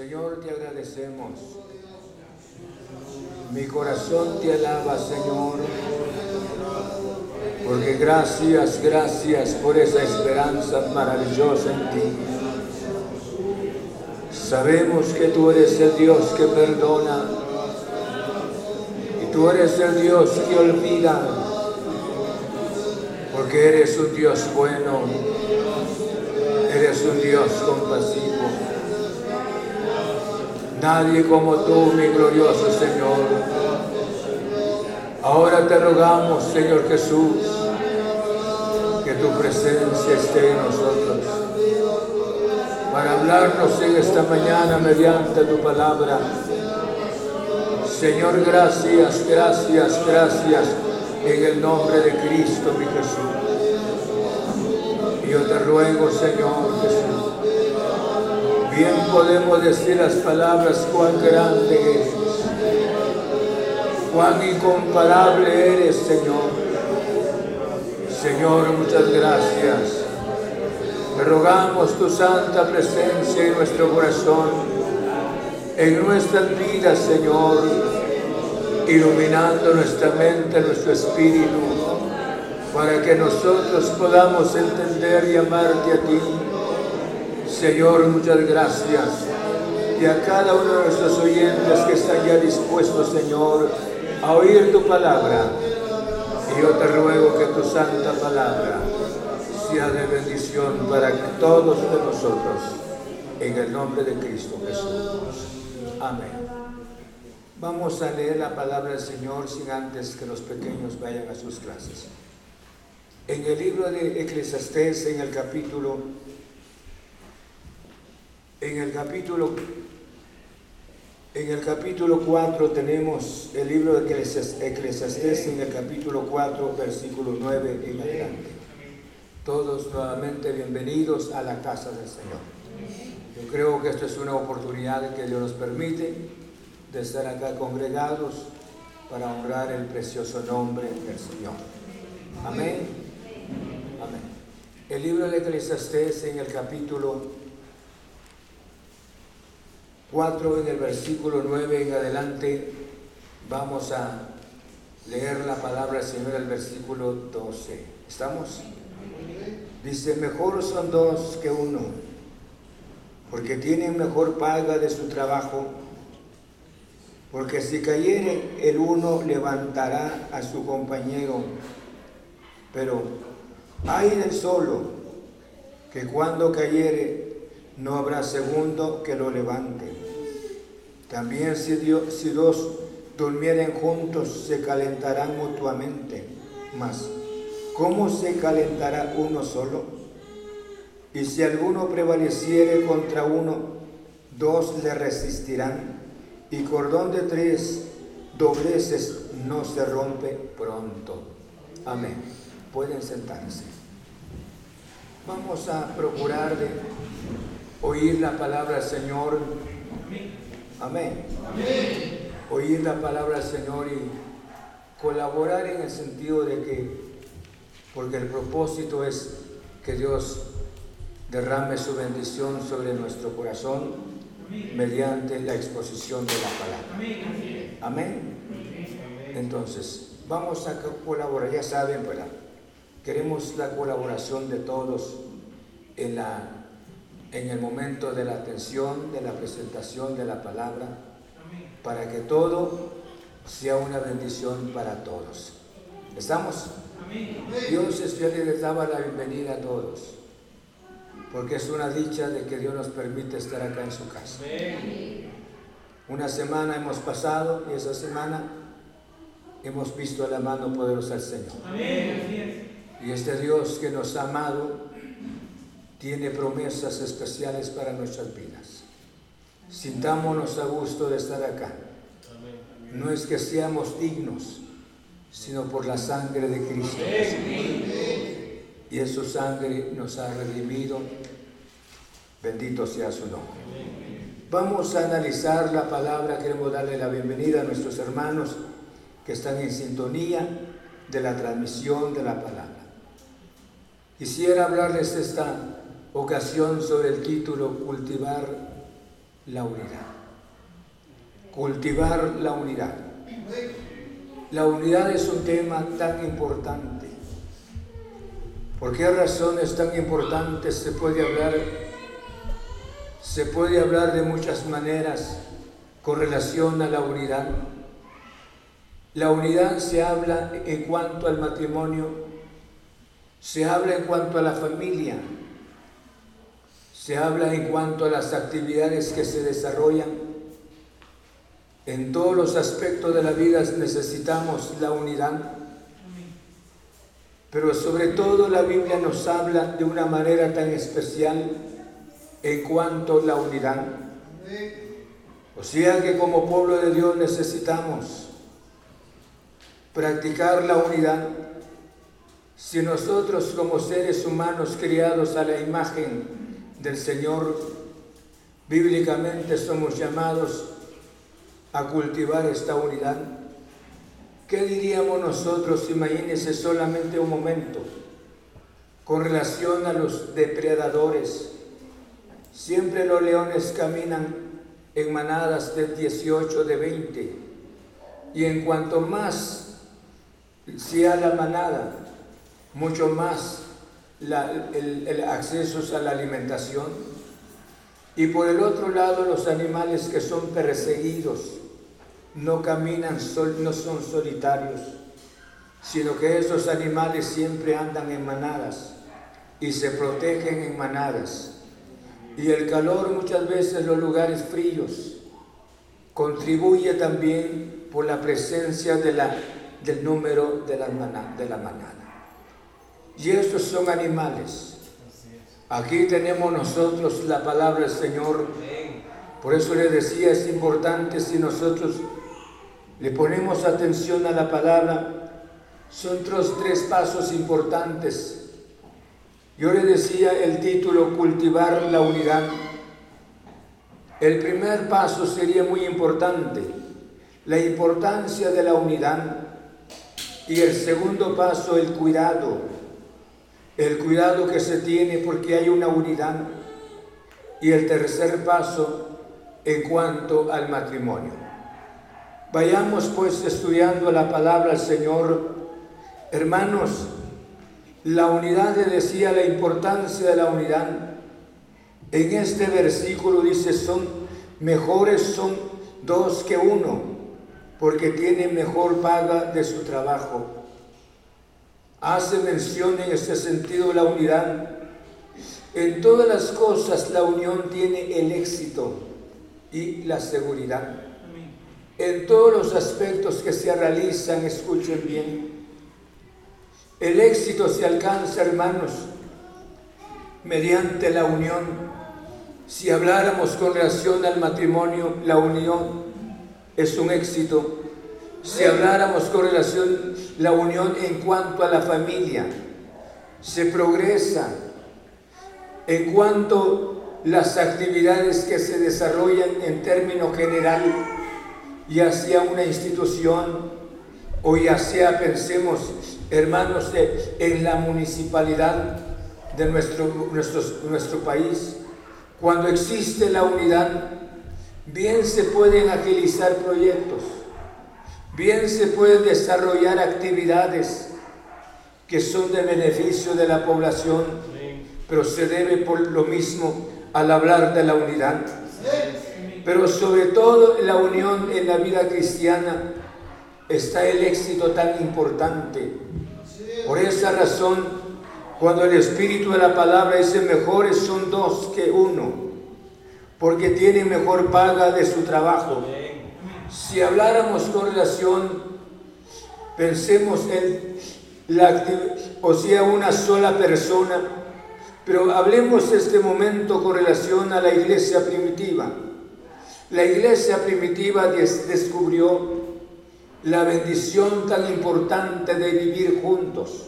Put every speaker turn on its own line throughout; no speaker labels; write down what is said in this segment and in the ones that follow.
Señor,
te agradecemos. Mi corazón te alaba, Señor, porque gracias, gracias por esa esperanza maravillosa en ti. Sabemos que tú eres el Dios que perdona y tú eres el Dios que olvida, porque eres un Dios bueno, eres un Dios compasivo. Nadie como tú, mi glorioso Señor. Ahora te rogamos, Señor Jesús, que tu presencia esté en nosotros para hablarnos en esta mañana mediante tu palabra. Señor, gracias, gracias, gracias en el nombre de Cristo, mi Jesús. Yo te ruego, Señor Jesús, bien podemos decir las palabras cuán grande eres, cuán incomparable eres, Señor. Señor, muchas gracias. Te rogamos tu santa presencia en nuestro corazón, en nuestras vidas, Señor, iluminando nuestra mente, nuestro espíritu, para que nosotros podamos entender y amarte a ti Señor, muchas gracias. Y a cada uno de nuestros oyentes que están ya dispuestos, Señor, a oír tu palabra. Y yo te ruego que tu santa palabra sea de bendición para todos de nosotros. En el nombre de Cristo Jesús. Amén. Vamos a leer la palabra del Señor sin antes que los pequeños vayan a sus clases. En el libro de Eclesiastés, en el capítulo en el capítulo en el capítulo 4 tenemos el libro de Eclesiastés en el capítulo 4, versículo 9 en adelante. Todos nuevamente bienvenidos a la casa del Señor. Yo creo que esto es una oportunidad que Dios nos permite de estar acá congregados para honrar el precioso nombre del Señor. Amén. Amén. El libro de Eclesiastés en el capítulo 4 en el versículo 9 en adelante vamos a leer la palabra del Señor el versículo 12. ¿Estamos? Dice, mejor son dos que uno, porque tienen mejor paga de su trabajo, porque si cayere el uno levantará a su compañero, pero hay del solo, que cuando cayere no habrá segundo que lo levante. También si, dos durmieren juntos se calentarán mutuamente. Mas, ¿cómo se calentará uno solo? Y si alguno prevaleciere contra uno, dos le resistirán. Y cordón de tres dobleces no se rompe pronto. Amén. Pueden sentarse. Vamos a procurar de oír la palabra del Señor Amén. Oír la palabra del Señor y colaborar en el sentido de que, porque el propósito es que Dios derrame su bendición sobre nuestro corazón mediante la exposición de la palabra. Amén. Entonces, vamos a colaborar, ya saben, ¿verdad? Queremos la colaboración de todos en la en el momento de la atención, de la presentación de la palabra, para que todo sea una bendición para todos. ¿Estamos? Dios es fiel y les daba la bienvenida a todos, porque es una dicha de que Dios nos permite estar acá en su casa. Una semana hemos pasado y esa semana hemos visto la mano poderosa del Señor. Y este Dios que nos ha amado tiene promesas especiales para nuestras vidas. Sintámonos a gusto de estar acá. No es que seamos dignos, sino por la sangre de Cristo. Y esa sangre nos ha redimido Bendito sea su nombre. Vamos a analizar la palabra, queremos darle la bienvenida a nuestros hermanos que están en sintonía de la transmisión de la palabra. Quisiera hablarles esta ocasión sobre el título Cultivar la unidad. Cultivar la unidad. La unidad es un tema tan importante. ¿Por qué razones tan importantes se puede hablar? Se puede hablar de muchas maneras con relación a la unidad. La unidad se habla en cuanto al matrimonio, se habla en cuanto a la familia, se habla en cuanto a las actividades que se desarrollan en todos los aspectos de la vida necesitamos la unidad. Pero sobre todo la Biblia nos habla de una manera tan especial en cuanto a la unidad. O sea que como pueblo de Dios necesitamos practicar la unidad. Si nosotros como seres humanos criados a la imagen del Señor, bíblicamente somos llamados a cultivar esta unidad. ¿Qué diríamos nosotros, imagínense solamente un momento, con relación a los depredadores? Siempre los leones caminan en manadas de 18, de 20, y en cuanto más sea la manada, mucho más el, acceso a la alimentación. Y por el otro lado, los animales que son perseguidos, no caminan, no son solitarios, sino que esos animales siempre andan en manadas y se protegen en manadas. Y el calor muchas veces los lugares fríos contribuye también por la presencia de la, del número de la, de la manada. Y estos son animales. Aquí tenemos nosotros la palabra del Señor. Por eso le decía, es importante si nosotros le ponemos atención a la palabra, son tres pasos importantes. Yo le decía el título, cultivar la unidad. El primer paso sería muy importante, la importancia de la unidad. Y el segundo paso, el cuidado. El cuidado que se tiene porque hay una unidad. Y el tercer paso, en cuanto al matrimonio. Vayamos pues estudiando la palabra del Señor. Hermanos, la unidad le decía la importancia de la unidad. En este versículo dice, son mejores son dos que uno, porque tienen mejor paga de su trabajo. Hace mención en este sentido la unidad. En todas las cosas la unión tiene el éxito y la seguridad en todos los aspectos que se realizan, escuchen bien. El éxito se alcanza, hermanos, mediante la unión. Si habláramos con relación al matrimonio, la unión es un éxito. Si habláramos con relación la unión en cuanto a la familia, se progresa. En cuanto las actividades que se desarrollan en términos generales, ya sea una institución o ya sea, pensemos, hermanos, en la municipalidad de nuestro, nuestro país, cuando existe la unidad, bien se pueden agilizar proyectos, bien se pueden desarrollar actividades que son de beneficio de la población, pero se debe por lo mismo al hablar de la unidad pero sobre todo la unión en la vida cristiana está el éxito tan importante. Por esa razón, cuando el Espíritu de la palabra dice mejores son dos que uno, porque tiene mejor paga de su trabajo. Si habláramos con relación, pensemos en la o sea, una sola persona, pero hablemos este momento con relación a la iglesia primitiva. La iglesia primitiva descubrió la bendición tan importante de vivir juntos.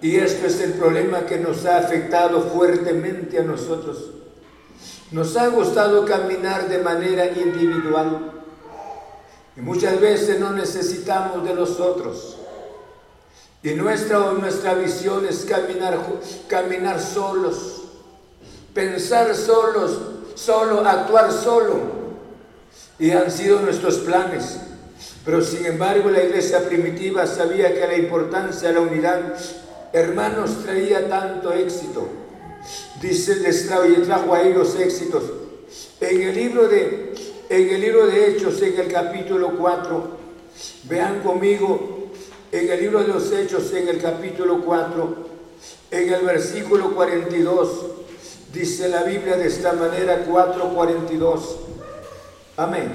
Y esto es el problema que nos ha afectado fuertemente a nosotros. Nos ha gustado caminar de manera individual y muchas veces no necesitamos de los otros. Y nuestra, nuestra visión es caminar, caminar solos, pensar solos, solo, actuar solo. Y han sido nuestros planes. Pero sin embargo la iglesia primitiva sabía que la importancia de la unidad, hermanos, traía tanto éxito. Dice, les trajo a ellos éxitos. En el libro de, en el libro de Hechos, en el capítulo 4, vean conmigo, en el libro de los Hechos, en el capítulo 4, en el versículo 42, dice la Biblia de esta manera, 4.42. Amén.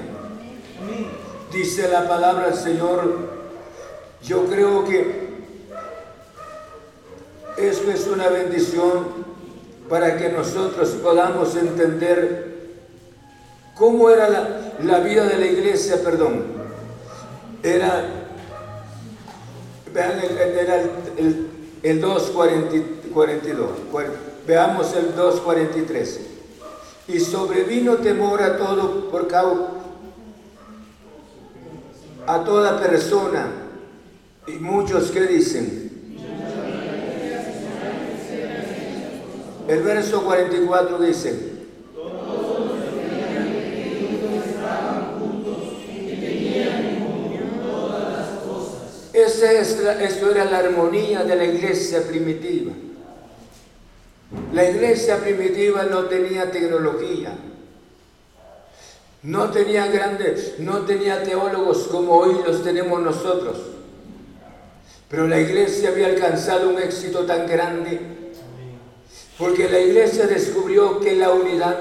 Dice la palabra del Señor, yo creo que esto es una bendición para que nosotros podamos entender cómo era la, vida de la iglesia, perdón. Era, vean, era el, el, 2.42, veamos el 2.43. Y sobrevino temor a todo por causa a toda persona. Y muchos que dicen, El verso 44 dice, Esa es esto era la armonía de la iglesia primitiva. La iglesia primitiva no tenía tecnología, no tenía grandes, no tenía teólogos como hoy los tenemos nosotros. Pero la iglesia había alcanzado un éxito tan grande porque la iglesia descubrió que la unidad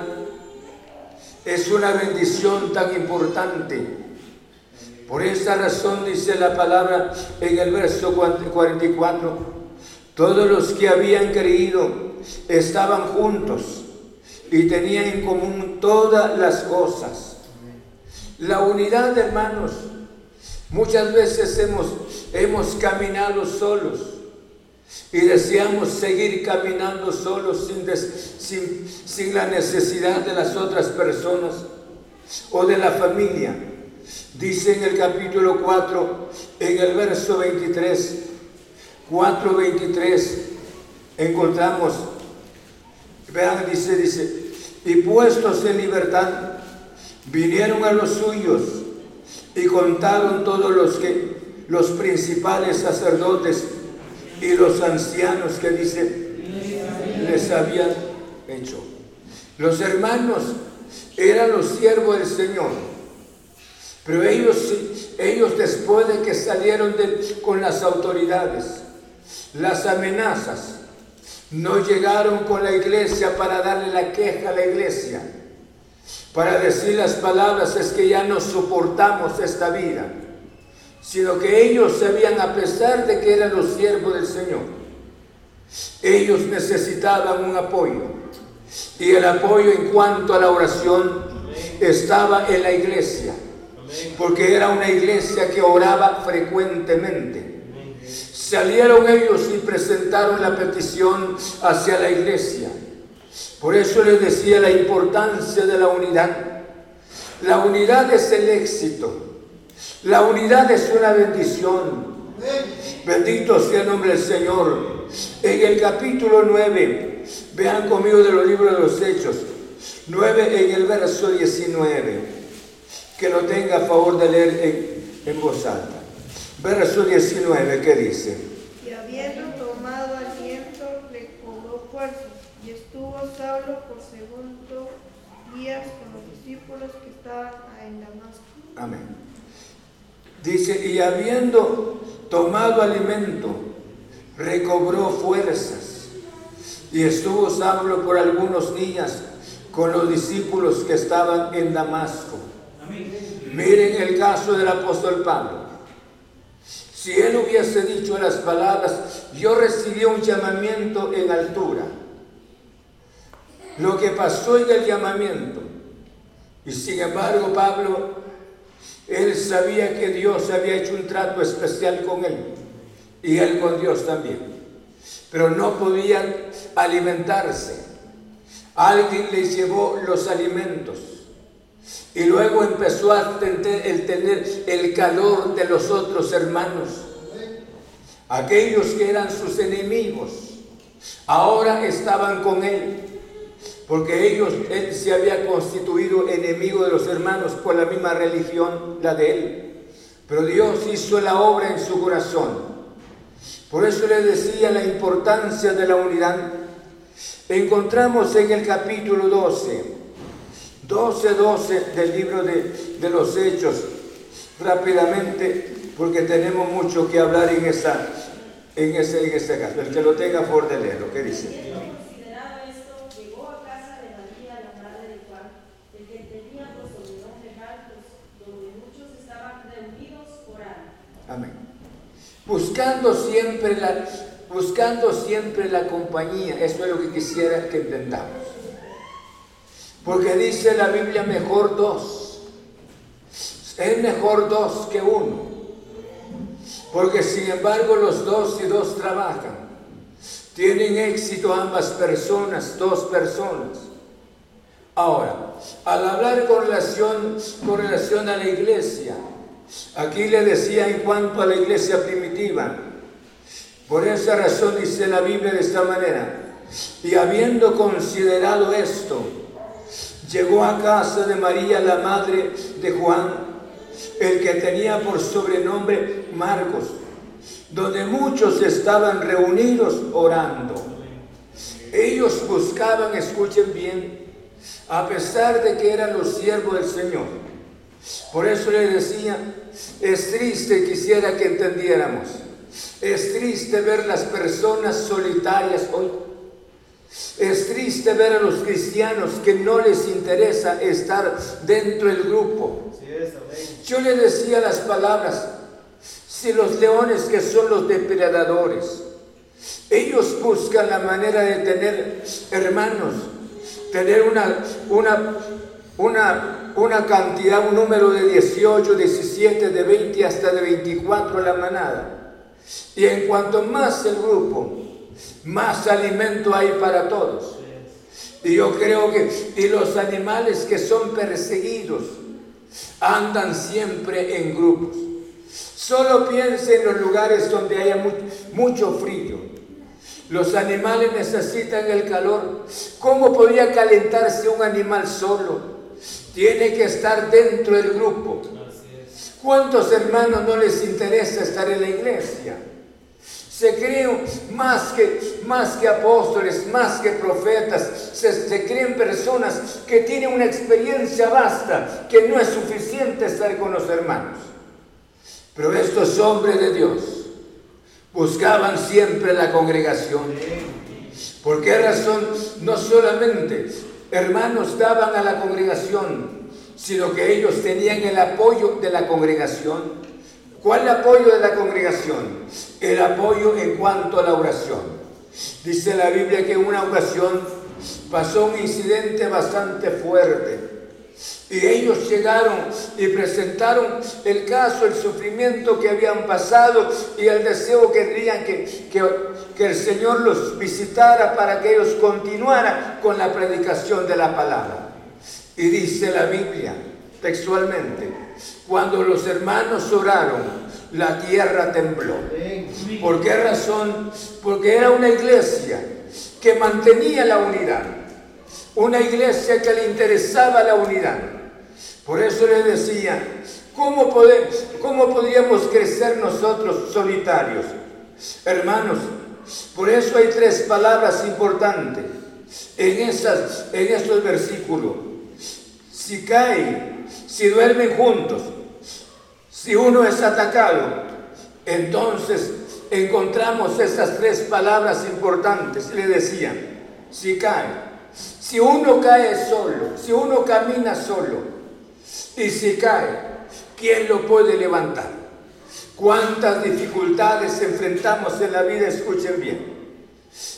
es una bendición tan importante. Por esa razón dice la palabra en el verso 44, todos los que habían creído estaban juntos y tenían en común todas las cosas. La unidad, hermanos, muchas veces hemos, hemos caminado solos y deseamos seguir caminando solos sin, sin, la necesidad de las otras personas o de la familia. Dice en el capítulo 4, en el verso 23, 4.23, encontramos, vean, dice, dice, y puestos en libertad, vinieron a los suyos y contaron todos los que, los principales sacerdotes y los ancianos que dice les habían hecho. Los hermanos eran los siervos del Señor, pero ellos, ellos después de que salieron con las autoridades, las amenazas, no llegaron con la iglesia para darle la queja a la iglesia, para decir las palabras es que ya no soportamos esta vida sino que ellos sabían, a pesar de que eran los siervos del Señor, ellos necesitaban un apoyo. Y el apoyo en cuanto a la oración estaba en la iglesia, porque era una iglesia que oraba frecuentemente. Salieron ellos y presentaron la petición hacia la iglesia. Por eso les decía la importancia de la unidad. La unidad es el éxito. La unidad es una bendición. Bendito sea el nombre del Señor. En el capítulo 9, vean conmigo de los libros de los Hechos, 9 en el verso 19, que lo tenga a favor de leer en, voz alta. Verso 19, ¿qué dice?
Y habiendo tomado aliento, le cobró fuerzas y estuvo Saulo por segundo días con los discípulos que estaban en Damasco.
Amén. Dice, y habiendo tomado alimento, recobró fuerzas. Y estuvo Saulo por algunos días con los discípulos que estaban en Damasco. Miren el caso del apóstol Pablo. Si él hubiese dicho las palabras, yo recibí un llamamiento en altura. Lo que pasó en el llamamiento. Y sin embargo Pablo él sabía que Dios había hecho un trato especial con él y él con Dios también. Pero no podían alimentarse. Alguien les llevó los alimentos. Y luego empezó a tener el, tener el calor de los otros hermanos. Aquellos que eran sus enemigos, ahora estaban con él. Porque ellos, él se había constituido enemigo de los hermanos por la misma religión, la de él. Pero Dios hizo la obra en su corazón. Por eso le decía la importancia de la unidad. Encontramos en el capítulo 12, 12, 12 del libro de, de los Hechos, rápidamente, porque tenemos mucho que hablar en, esa, en, ese, en ese caso. El que lo tenga por de leer, lo que dice. Amén buscando siempre la, buscando siempre la compañía. Eso es lo que quisiera que entendamos. Porque dice la Biblia mejor dos. Es mejor dos que uno. Porque sin embargo los dos y dos trabajan. Tienen éxito ambas personas, dos personas. Ahora, al hablar con relación, a la iglesia, Aquí le decía en cuanto a la iglesia primitiva. Por esa razón dice la Biblia de esta manera. Y habiendo considerado esto, llegó a casa de María, la madre de Juan, el que tenía por sobrenombre Marcos, donde muchos estaban reunidos orando. Ellos buscaban, escuchen bien, a pesar de que eran los siervos del Señor por eso le decía, es triste, quisiera que entendiéramos, es triste ver las personas solitarias hoy. Es triste ver a los cristianos que no les interesa estar dentro del grupo. Yo le decía las palabras, si los leones que son los depredadores, ellos buscan la manera de tener hermanos, tener una, una, una una cantidad, un número de 18, 17, de 20 hasta de 24 a la manada. Y en cuanto más el grupo, más alimento hay para todos. Y yo creo que, y los animales que son perseguidos, andan siempre en grupos. Solo piense en los lugares donde haya mucho, mucho frío. Los animales necesitan el calor. ¿Cómo podría calentarse un animal solo? tiene que estar dentro del grupo. ¿Cuántos hermanos no les interesa estar en la iglesia? Se creen más que, más que apóstoles, más que profetas, se, se creen personas que tienen una experiencia vasta, que no es suficiente estar con los hermanos. Pero estos hombres de Dios buscaban siempre la congregación. ¿Por qué razón? No solamente hermanos daban a la congregación, sino que ellos tenían el apoyo de la congregación. ¿Cuál apoyo de la congregación? El apoyo en cuanto a la oración. Dice la Biblia que en una ocasión pasó un incidente bastante fuerte. Y ellos llegaron y presentaron el caso, el sufrimiento que habían pasado y el deseo que tenían que, que, que el Señor los visitara para que ellos continuaran con la predicación de la palabra. Y dice la Biblia textualmente, cuando los hermanos oraron, la tierra tembló. ¿Por qué razón? Porque era una iglesia que mantenía la unidad, una iglesia que le interesaba la unidad. Por eso le decía, ¿cómo, cómo podríamos crecer nosotros solitarios? Hermanos, por eso hay tres palabras importantes en, esas, en estos versículos. Si caen, si duermen juntos, si uno es atacado, entonces encontramos esas tres palabras importantes. Le decía, si cae, si uno cae solo, si uno camina solo, y si cae, ¿quién lo puede levantar? ¿Cuántas dificultades enfrentamos en la vida? Escuchen bien.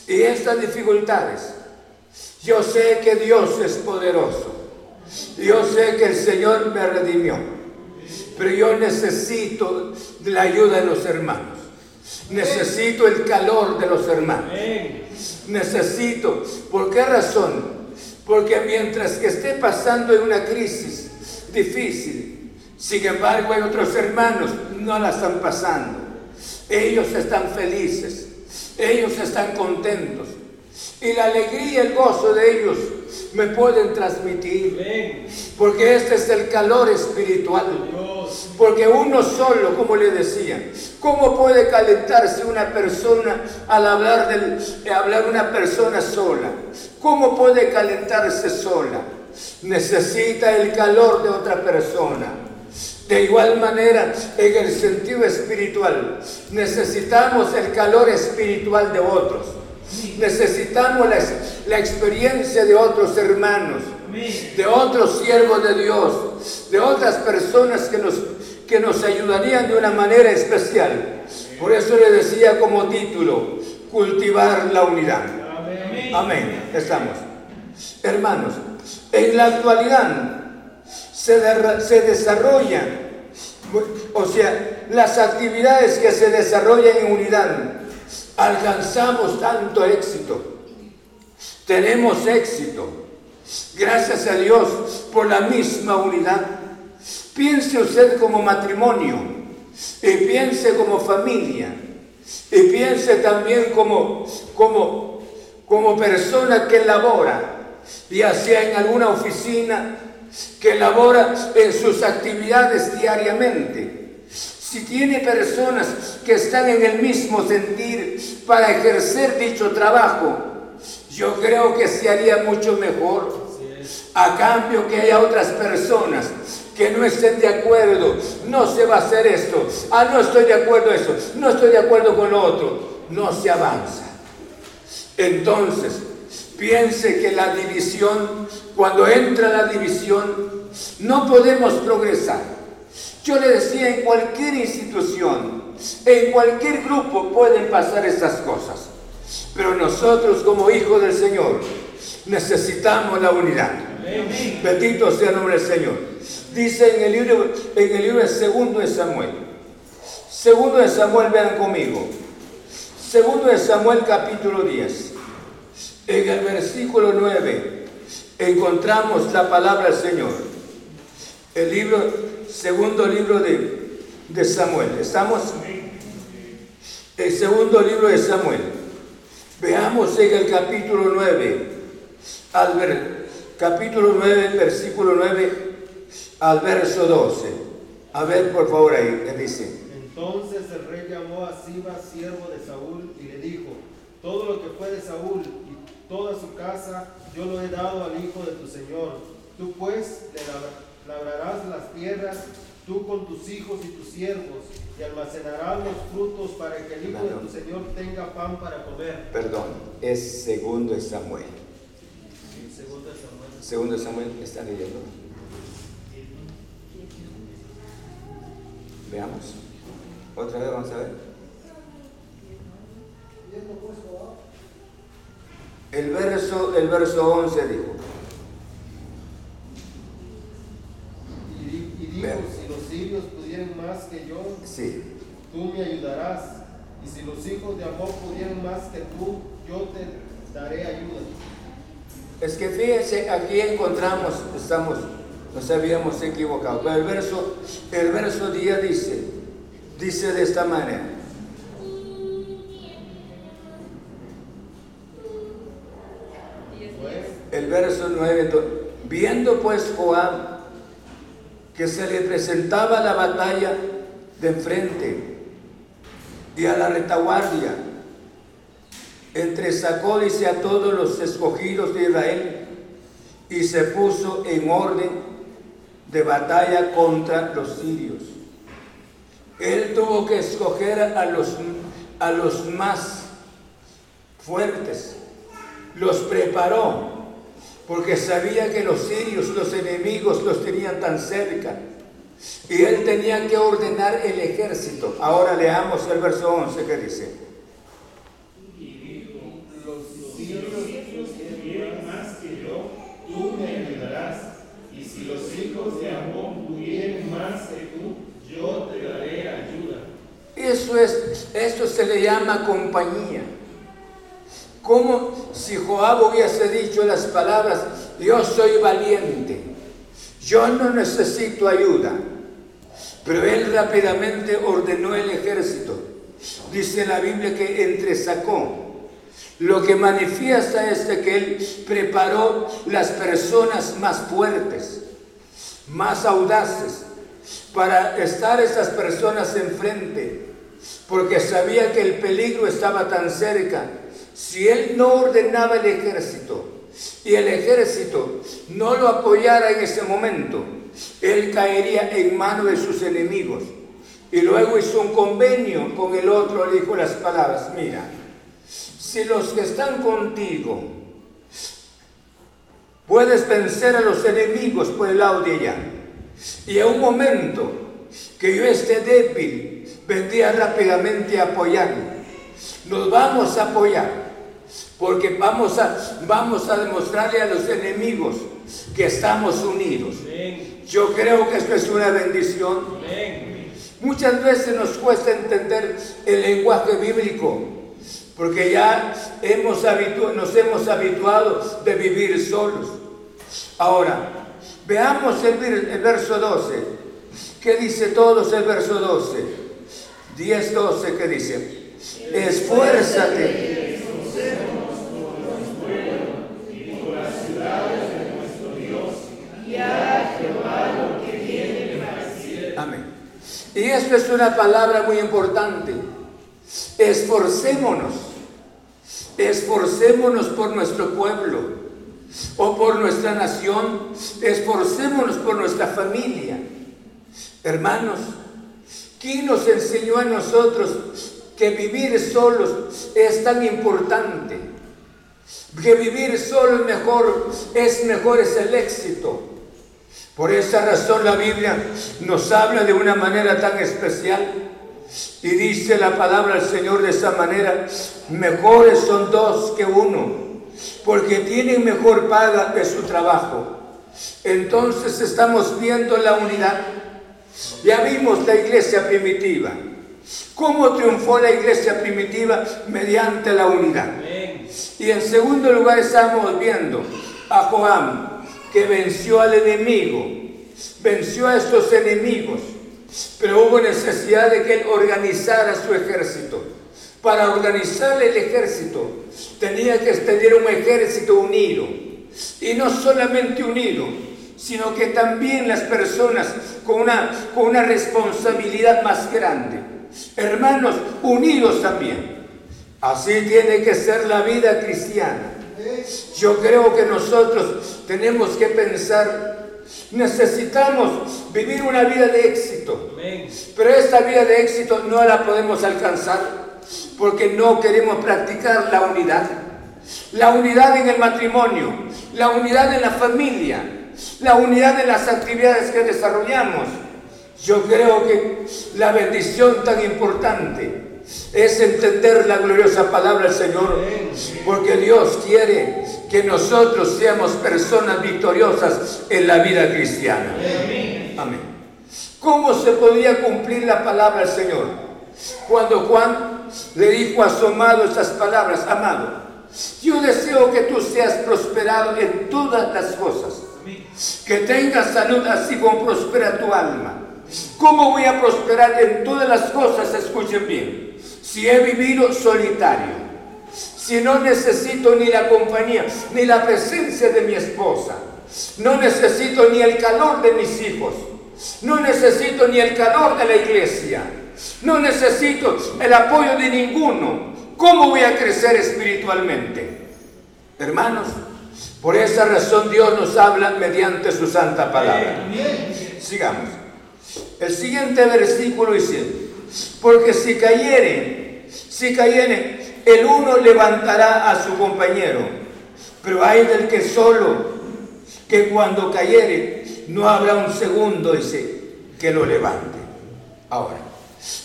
Y estas dificultades, yo sé que Dios es poderoso. Yo sé que el Señor me redimió. Pero yo necesito la ayuda de los hermanos. Necesito el calor de los hermanos. Necesito. ¿Por qué razón? Porque mientras que esté pasando en una crisis difícil, sin embargo hay otros hermanos no la están pasando. Ellos están felices, ellos están contentos. Y la alegría y el gozo de ellos me pueden transmitir. Porque este es el calor espiritual. Porque uno solo, como le decía, ¿cómo puede calentarse una persona al hablar, del, hablar una persona sola? ¿Cómo puede calentarse sola? Necesita el calor de otra persona. De igual manera, en el sentido espiritual, necesitamos el calor espiritual de otros. Necesitamos la, experiencia de otros hermanos, de otros siervos de Dios, de otras personas que nos, que nos ayudarían de una manera especial. Por eso le decía como título, cultivar la unidad. Amén. Estamos. Hermanos, en la actualidad se, se desarrollan, o sea, las actividades que se desarrollan en unidad alcanzamos tanto éxito. Tenemos éxito. Gracias a Dios por la misma unidad. Piense usted como matrimonio y piense como familia y piense también como, como, como persona que labora, ya sea en alguna oficina, que labora en sus actividades diariamente si tiene personas que están en el mismo sentir para ejercer dicho trabajo, yo creo que se haría mucho mejor. A cambio que haya otras personas que no estén de acuerdo, no se va a hacer esto, ah, no estoy de acuerdo eso, no estoy de acuerdo con lo otro, no se avanza. Entonces, piense que la división, cuando entra la división, no podemos progresar. Yo le decía, en cualquier institución, en cualquier grupo pueden pasar estas cosas. Pero nosotros como hijos del Señor necesitamos la unidad. Bendito sea el nombre del Señor. Dice en el libro, en el libro segundo de Samuel. Segundo de Samuel, vean conmigo. Segundo de Samuel capítulo 10. En el versículo 9 encontramos la palabra del Señor. El libro segundo libro de, Samuel. ¿Estamos? El segundo libro de Samuel. Veamos en el capítulo 9, al capítulo 9, versículo 9 al verso 12. A ver, por favor, ahí, ¿qué dice?
Entonces el rey llamó a Siba, siervo de Saúl, y le dijo, todo lo que fue de Saúl y toda su casa, yo lo he dado al hijo de tu señor. Tú pues le labrarás las tierras, tú con tus hijos y tus siervos, y almacenarás los frutos para que el hijo de tu Señor tenga pan para comer.
Perdón, es segundo de Samuel.
segundo Samuel.
Segundo Samuel, ¿está leyendo? Veamos. Otra vez vamos a ver. El verso, el verso 11 dijo.
Si los sirios pudieran más que yo, tú me ayudarás. Y si los hijos de Amor pudieran más que tú, yo te daré ayuda.
Es que fíjense, aquí encontramos, estamos, nos habíamos equivocado. Pero el verso, el verso 10 dice, dice de esta manera. El verso 9, viendo pues Joab que se le presentaba la batalla de enfrente y a la retaguardia entre y a todos los escogidos de Israel y se puso en orden de batalla contra los sirios. Él tuvo que escoger a los, a los más fuertes, los preparó porque sabía que los sirios, los enemigos, los tenían tan cerca. Y él tenía que ordenar el ejército. Ahora leamos el verso 11 que dice.
Dijo, los sirios quieren más que yo, tú me ayudarás. Y si los hijos de Amón pudieran más que tú, yo te daré ayuda.
Eso es, esto se le llama compañía Como si Joab hubiese dicho las palabras, yo soy valiente, yo no necesito ayuda. Pero él rápidamente ordenó el ejército. Dice la Biblia que entresacó. Lo que manifiesta es que él preparó las personas más fuertes, más audaces, para estar esas personas enfrente, porque sabía que el peligro estaba tan cerca. Si él no ordenaba el ejército y el ejército no lo apoyara en ese momento, él caería en manos de sus enemigos. Y luego hizo un convenio con el otro, le dijo las palabras, mira, si los que están contigo puedes vencer a los enemigos por el lado de allá, y en un momento que yo esté débil, vendría rápidamente a apoyarme. Nos vamos a apoyar, porque vamos a, vamos a demostrarle a los enemigos que estamos unidos. Yo creo que esto es una bendición. Muchas veces nos cuesta entender el lenguaje bíblico, porque ya hemos nos hemos habituado de vivir solos. Ahora, veamos el, el verso 12. ¿Qué dice todos el verso 12? 10, 12, ¿qué dice? Esfuérzate Y esto es una palabra muy importante. Esforcémonos. Esforcémonos por nuestro pueblo o por nuestra nación. Esforcémonos por nuestra familia. Hermanos, ¿quién nos enseñó a nosotros que vivir solos es tan importante? Que vivir solo mejor, es mejor, es el éxito. Por esa razón la Biblia nos habla de una manera tan especial y dice la palabra del Señor de esa manera, mejores son dos que uno, porque tienen mejor paga de su trabajo. Entonces estamos viendo la unidad. Ya vimos la iglesia primitiva. ¿Cómo triunfó la iglesia primitiva? Mediante la unidad. Y en segundo lugar estamos viendo a Joam, que venció al enemigo, venció a estos enemigos, pero hubo necesidad de que él organizara su ejército. Para organizar el ejército tenía que tener un ejército unido, y no solamente unido, sino que también las personas con una, con una responsabilidad más grande. Hermanos, unidos también. Así tiene que ser la vida cristiana. Yo creo que nosotros tenemos que pensar, necesitamos vivir una vida de éxito, pero esta vida de éxito no la podemos alcanzar porque no queremos practicar la unidad. La unidad en el matrimonio, la unidad en la familia, la unidad en las actividades que desarrollamos. Yo creo que la bendición tan importante es entender la gloriosa palabra del Señor, porque Dios quiere que nosotros seamos personas victoriosas en la vida cristiana. Amén. ¿Cómo se podía cumplir la palabra del Señor? Cuando Juan le dijo a su amado estas palabras, amado, yo deseo que tú seas prosperado en todas las cosas, que tengas salud así como prospera tu alma. ¿Cómo voy a prosperar en todas las cosas? Escuchen bien si he vivido solitario, si no necesito ni la compañía, ni la presencia de mi esposa, no necesito ni el calor de mis hijos, no necesito ni el calor de la iglesia, no necesito el apoyo de ninguno, ¿cómo voy a crecer espiritualmente? Hermanos, por esa razón Dios nos habla mediante su santa palabra. Sigamos. El siguiente versículo dice, porque si cayere, si cayere, el uno levantará a su compañero, pero hay del que solo, que cuando cayere, no habrá un segundo, dice, que lo levante. Ahora,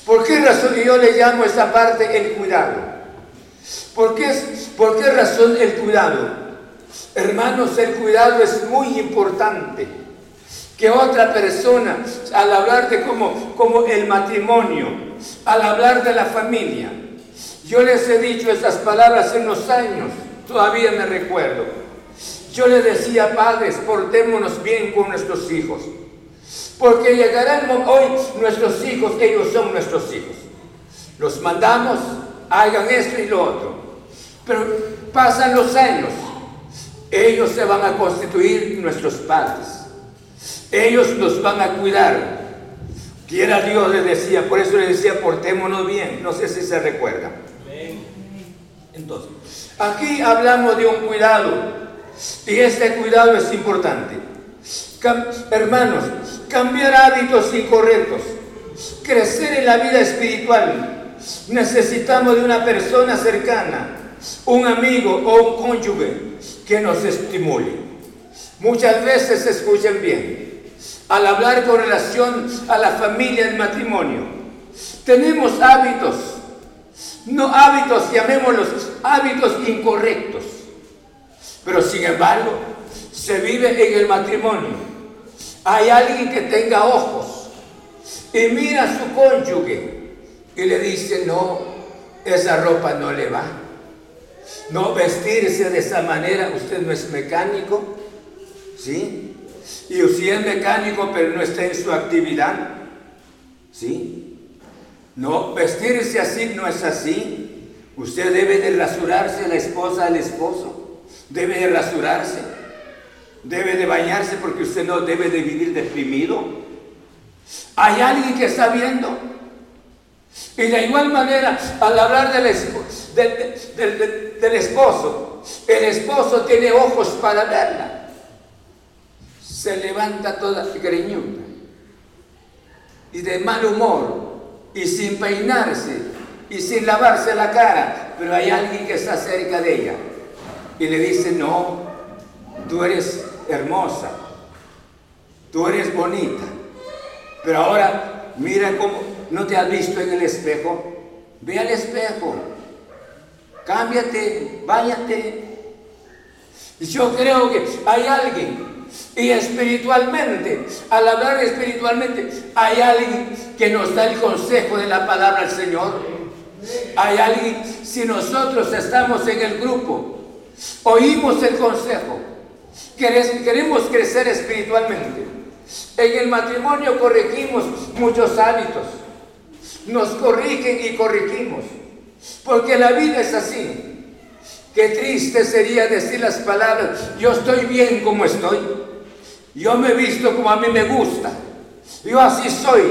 ¿por qué razón yo le llamo esta parte el cuidado? ¿Por qué, ¿Por qué razón el cuidado? Hermanos, el cuidado es muy importante que otra persona, al hablar de como, como el matrimonio, al hablar de la familia, Yo les he dicho estas palabras en los años, todavía me recuerdo. Yo les decía, padres, portémonos bien con nuestros hijos. Porque llegarán hoy nuestros hijos, ellos son nuestros hijos. Los mandamos, hagan esto y lo otro. Pero pasan los años, ellos se van a constituir nuestros padres. Ellos nos van a cuidar. Quiera Dios les decía, por eso les decía, portémonos bien. No sé si se recuerda. Entonces, aquí hablamos de un cuidado. Y este cuidado es importante. hermanos, cambiar hábitos incorrectos, crecer en la vida espiritual. Necesitamos de una persona cercana, un amigo o un cónyuge que nos estimule. Muchas veces escuchen bien, al hablar con relación a la familia, el matrimonio, tenemos hábitos, no hábitos, llamémoslos hábitos incorrectos, pero sin embargo se vive en el matrimonio. Hay alguien que tenga ojos y mira a su cónyuge y le dice, no, esa ropa no le va. No vestirse de esa manera, usted no es mecánico, ¿sí? Y si es mecánico pero no está en su actividad, ¿sí? No, vestirse así no es así. Usted debe de rasurarse, la esposa al esposo, debe de rasurarse debe de bañarse porque usted no debe de vivir deprimido. Hay alguien que está viendo. Y de igual manera, al hablar del, esposo, el esposo tiene ojos para verla. Se levanta toda greñuda y de mal humor y sin peinarse y sin lavarse la cara, pero hay alguien que está cerca de ella y le dice, no, tú eres hermosa, tú eres bonita, pero ahora mira cómo no te has visto en el espejo, ve al espejo, cámbiate, váyate. Yo creo que hay alguien y espiritualmente, al hablar espiritualmente, hay alguien que nos da el consejo de la palabra del Señor. Hay alguien, si nosotros estamos en el grupo, oímos el consejo, Queremos crecer espiritualmente. En el matrimonio corregimos muchos hábitos. Nos corrigen y corregimos. Porque la vida es así. Qué triste sería decir las palabras, yo estoy bien como estoy. Yo me he visto como a mí me gusta. Yo así soy.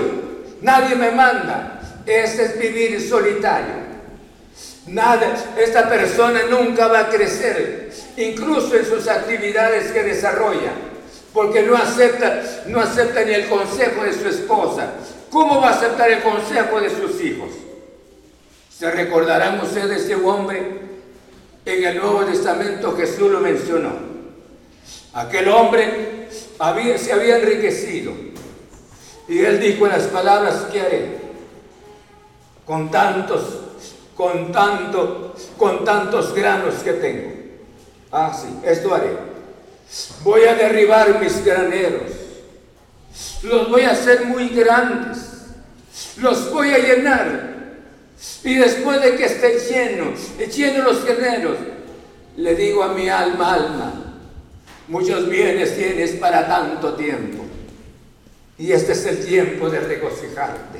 Nadie me manda. Ese es vivir solitario. Nada, esta persona nunca va a crecer, incluso en sus actividades que desarrolla, porque no acepta, no acepta ni el consejo de su esposa. ¿Cómo va a aceptar el consejo de sus hijos? Se recordarán ustedes de un hombre en el Nuevo Testamento Jesús lo mencionó. Aquel hombre se había enriquecido y él dijo las palabras que haré con tantos con, tanto, con tantos granos que tengo. Ah, sí, esto haré. Voy a derribar mis graneros. Los voy a hacer muy grandes. Los voy a llenar. Y después de que esté lleno, lleno los graneros, le digo a mi alma, alma, muchos bienes tienes para tanto tiempo. Y este es el tiempo de regocijarte.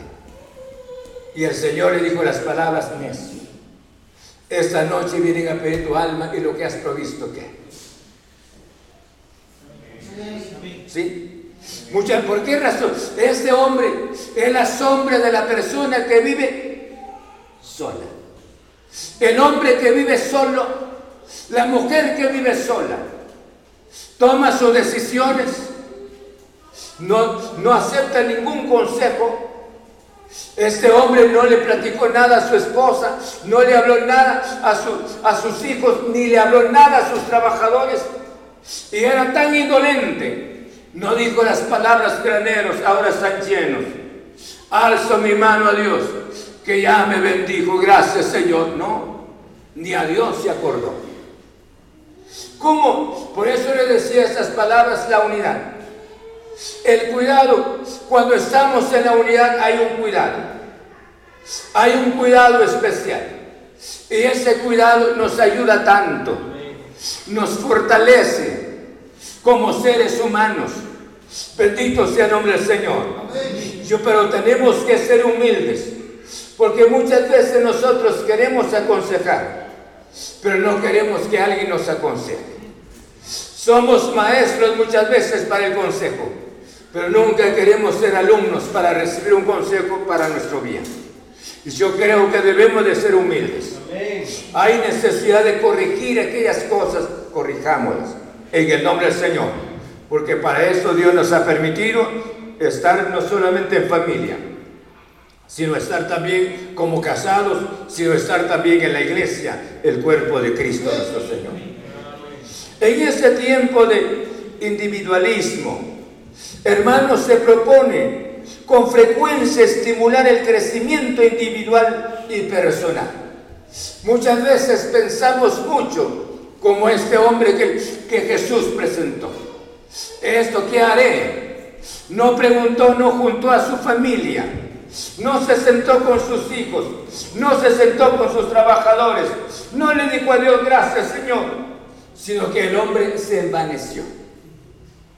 Y el Señor le dijo las palabras, necio, esta noche vienen a pedir tu alma y lo que has provisto, ¿qué? ¿Sí? Muchas, ¿Por qué razón? Este hombre es la sombra de la persona que vive sola. El hombre que vive solo, la mujer que vive sola, toma sus decisiones, no, no acepta ningún consejo este hombre no le platicó nada a su esposa, no le habló nada a, a sus hijos, ni le habló nada a sus trabajadores. Y era tan indolente. No dijo las palabras graneros, ahora están llenos. Alzo mi mano a Dios, que ya me bendijo, gracias Señor. No, ni a Dios se acordó. ¿Cómo? Por eso le decía estas palabras la unidad. El cuidado, cuando estamos en la unidad hay un cuidado. Hay un cuidado especial. Y ese cuidado nos ayuda tanto, nos fortalece como seres humanos. Bendito sea el nombre del Señor. Yo, pero tenemos que ser humildes, porque muchas veces nosotros queremos aconsejar, pero no queremos que alguien nos aconseje. Somos maestros muchas veces para el consejo, pero nunca queremos ser alumnos para recibir un consejo para nuestro bien. Y yo creo que debemos de ser humildes. Hay necesidad de corregir aquellas cosas, corrijámoslas en el nombre del Señor. Porque para eso Dios nos ha permitido estar no solamente en familia, sino estar también como casados, sino estar también en la iglesia, el cuerpo de Cristo nuestro Señor. En ese tiempo de individualismo, hermanos, se propone con frecuencia estimular el crecimiento individual y personal. Muchas veces pensamos mucho como este hombre que, que Jesús presentó. ¿Esto qué haré? No preguntó, no juntó a su familia, no se sentó con sus hijos, no se sentó con sus trabajadores, no le dijo a Dios gracias Señor, sino que el hombre se envaneció.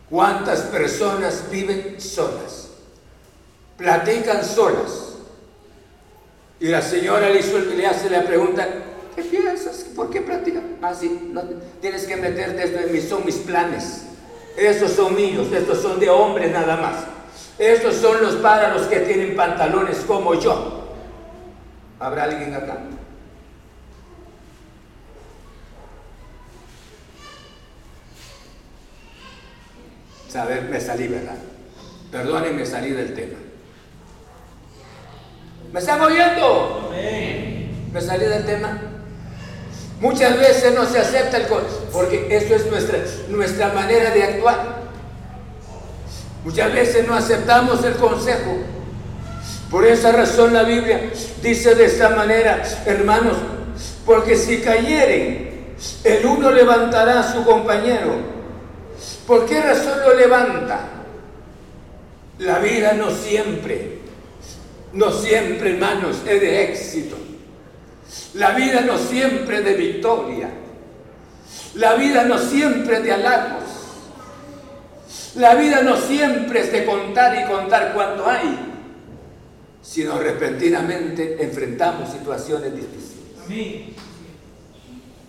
¿Cuántas personas viven solas? Platican solas. Y la señora le, hizo, le hace la pregunta, ¿Qué piensas? ¿Por qué practicas? Ah, sí, no, tienes que meterte, son mis planes. Estos son míos, estos son de hombres nada más. Estos son los para los que tienen pantalones como yo. ¿Habrá alguien acá? Saber, me salí, ¿verdad? Perdonen, me salí del tema. ¿Me están oyendo? ¿Me salí del tema? Muchas veces no se acepta el porque eso es nuestra, nuestra manera de actuar. Muchas veces no aceptamos el consejo. Por esa razón la Biblia dice de esta manera, hermanos, porque si cayeren, el uno levantará a su compañero. ¿Por qué razón lo levanta? La vida no siempre, no siempre, hermanos, es de éxito. La vida no siempre de victoria. La vida no siempre de halagos. La vida no siempre es de contar y contar cuánto hay, sino repentinamente enfrentamos situaciones difíciles.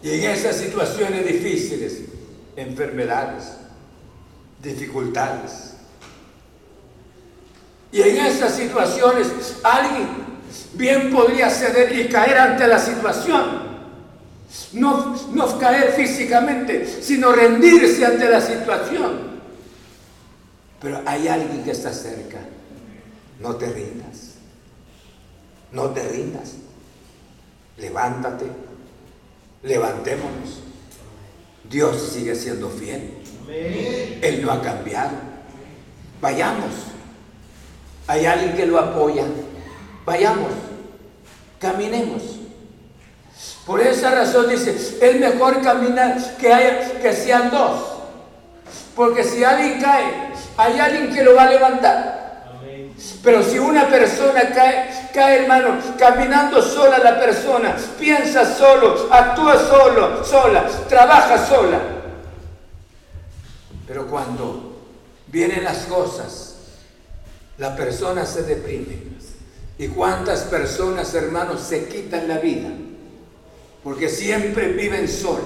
Y en esas situaciones difíciles, enfermedades, dificultades. Y en esas situaciones alguien bien podría ceder y caer ante la situación. No, no caer físicamente, sino rendirse ante la situación. Pero hay alguien que está cerca. No te rindas. No te rindas. Levántate. Levantémonos. Dios sigue siendo fiel. Él no ha cambiado. Vayamos. Hay alguien que lo apoya. Vayamos, caminemos. Por esa razón dice, es mejor caminar que, haya, que sean dos. Porque si alguien cae, hay alguien que lo va a levantar. Pero si una persona cae, cae hermano, caminando sola la persona, piensa solo, actúa solo, sola, trabaja sola. Pero cuando vienen las cosas, la persona se deprime. ¿Y cuántas personas, hermanos, se quitan la vida? Porque siempre viven solas.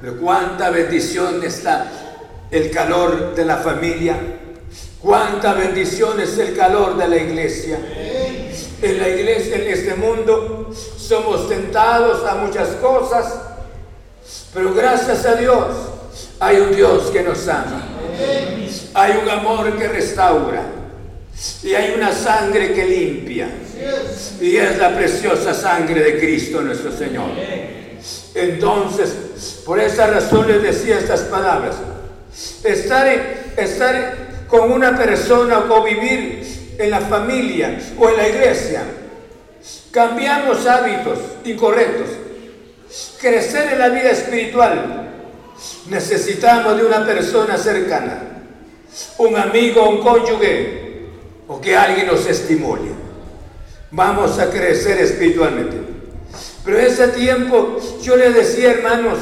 Pero cuánta bendición está el calor de la familia. Cuánta bendición es el calor de la iglesia. En la iglesia, en este mundo, somos tentados a muchas cosas. Pero gracias a Dios, hay un Dios que nos ama. Hay un amor que restaura. Y hay una sangre que limpia. Y es la preciosa sangre de Cristo nuestro Señor. Entonces, por esa razón les decía estas palabras. Estar, estar con una persona o vivir en la familia o en la iglesia. Cambiamos hábitos incorrectos. Crecer en la vida espiritual. Necesitamos de una persona cercana. Un amigo, un cónyuge o que alguien nos estimule. Vamos a crecer espiritualmente. Pero ese tiempo yo le decía, hermanos,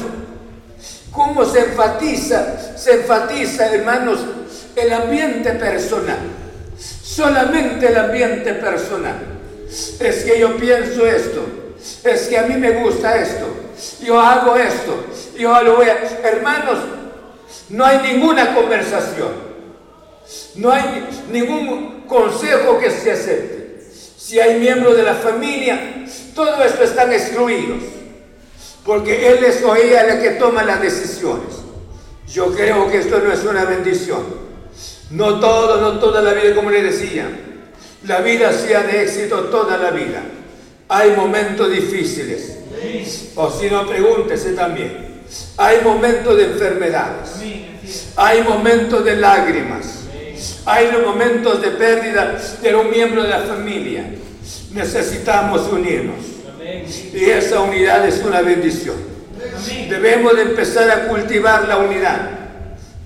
cómo se enfatiza, se enfatiza, hermanos, el ambiente personal. Solamente el ambiente personal. Es que yo pienso esto, es que a mí me gusta esto, yo hago esto, yo lo voy a... Hermanos, no hay ninguna conversación. No hay ningún consejo que se acepte. Si hay miembros de la familia, todo esto están excluidos. Porque él es o ella la que toma las decisiones. Yo creo que esto no es una bendición. No todo, no toda la vida, como le decía. La vida sea de éxito toda la vida. Hay momentos difíciles. O si no, pregúntese también. Hay momentos de enfermedades. Hay momentos de lágrimas. Hay momentos de pérdida de un miembro de la familia. Necesitamos unirnos. Y esa unidad es una bendición. Debemos de empezar a cultivar la unidad.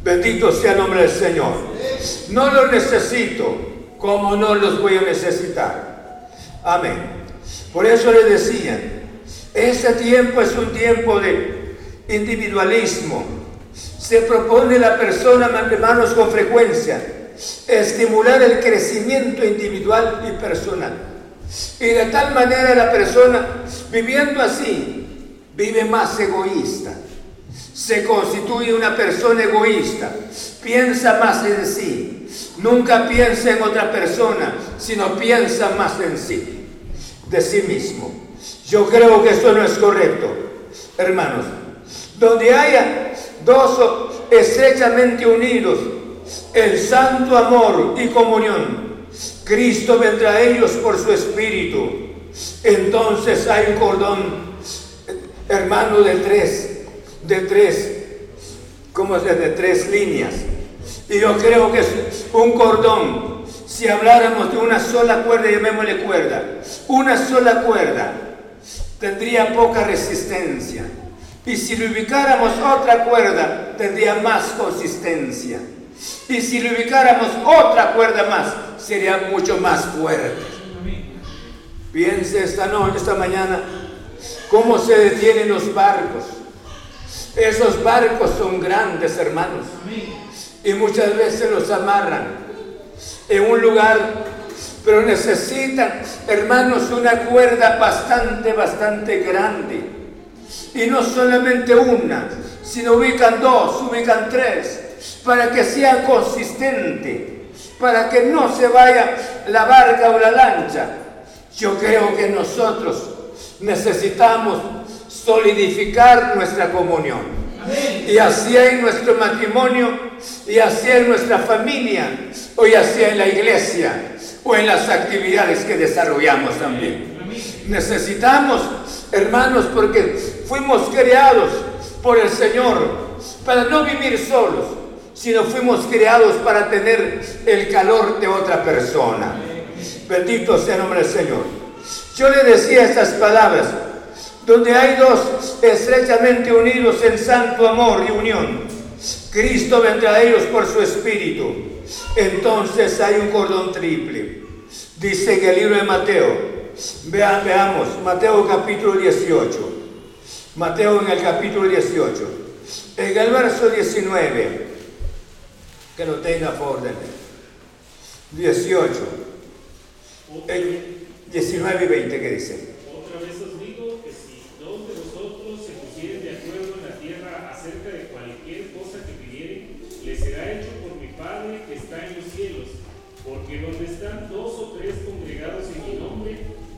Bendito sea el nombre del Señor. No lo necesito como no los voy a necesitar. Amén. Por eso le decía, ese tiempo es un tiempo de individualismo. Se propone la persona, hermanos, con frecuencia estimular el crecimiento individual y personal. Y de tal manera la persona, viviendo así, vive más egoísta. Se constituye una persona egoísta, piensa más en sí, nunca piensa en otra persona, sino piensa más en sí, de sí mismo. Yo creo que eso no es correcto, hermanos. Donde haya dos estrechamente unidos, el santo amor y comunión. Cristo vendrá a ellos por su espíritu. Entonces hay un cordón, hermano, de tres, de tres, ¿cómo se De tres líneas. Y yo creo que es un cordón. Si habláramos de una sola cuerda, llamémosle cuerda, una sola cuerda, tendría poca resistencia. Y si le ubicáramos otra cuerda, tendría más consistencia. Y si le ubicáramos otra cuerda más, sería mucho más fuerte. Piense esta noche, esta mañana, cómo se detienen los barcos. Esos barcos son grandes, hermanos. Y muchas veces los amarran en un lugar, pero necesitan, hermanos, una cuerda bastante, bastante grande. Y no solamente una, sino ubican dos, ubican tres para que sea consistente, para que no se vaya la barca o la lancha. Yo creo que nosotros necesitamos solidificar nuestra comunión. Y así en nuestro matrimonio, y así en nuestra familia, o y así en la iglesia, o en las actividades que desarrollamos también. Necesitamos, hermanos, porque fuimos creados por el Señor para no vivir solos, sino fuimos creados para tener el calor de otra persona. Bendito sea el nombre del Señor. Yo le decía estas palabras, donde hay dos estrechamente unidos en santo amor y unión. Cristo vendrá a ellos por su espíritu. Entonces hay un cordón triple. Dice en el libro de Mateo. Vean, veamos, Mateo capítulo 18. Mateo en el capítulo 18. En el verso 19 que lo tenga por de 18. 19 y 20, ¿qué dice?
Otra vez os digo que si dos de vosotros se pusieren de acuerdo en la tierra acerca de cualquier cosa que pidieren, les será hecho por mi Padre que está en los cielos. Porque donde están dos o tres congregados en mi nombre,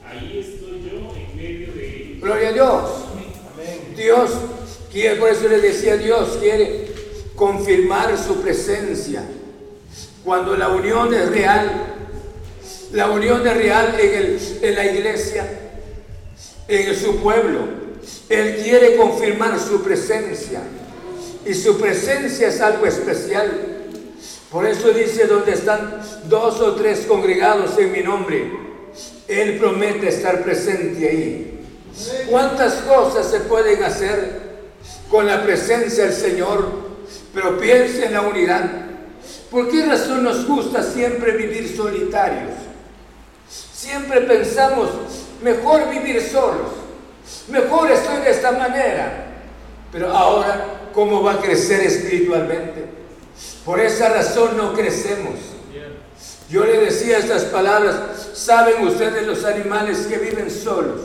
ahí estoy yo en medio de ellos.
Gloria a Dios. Dios quiere, por eso le decía Dios, quiere confirmar su presencia. Cuando la unión es real, la unión es real en, en la iglesia, en su pueblo. Él quiere confirmar su presencia. Y su presencia es algo especial. Por eso dice, donde están dos o tres congregados en mi nombre, Él promete estar presente ahí. ¿Cuántas cosas se pueden hacer con la presencia del Señor? Pero piense en la unidad. ¿Por qué razón nos gusta siempre vivir solitarios? Siempre pensamos, mejor vivir solos. Mejor estoy de esta manera. Pero ahora, ¿cómo va a crecer espiritualmente? Por esa razón no crecemos. Yo le decía estas palabras, ¿saben ustedes los animales que viven solos?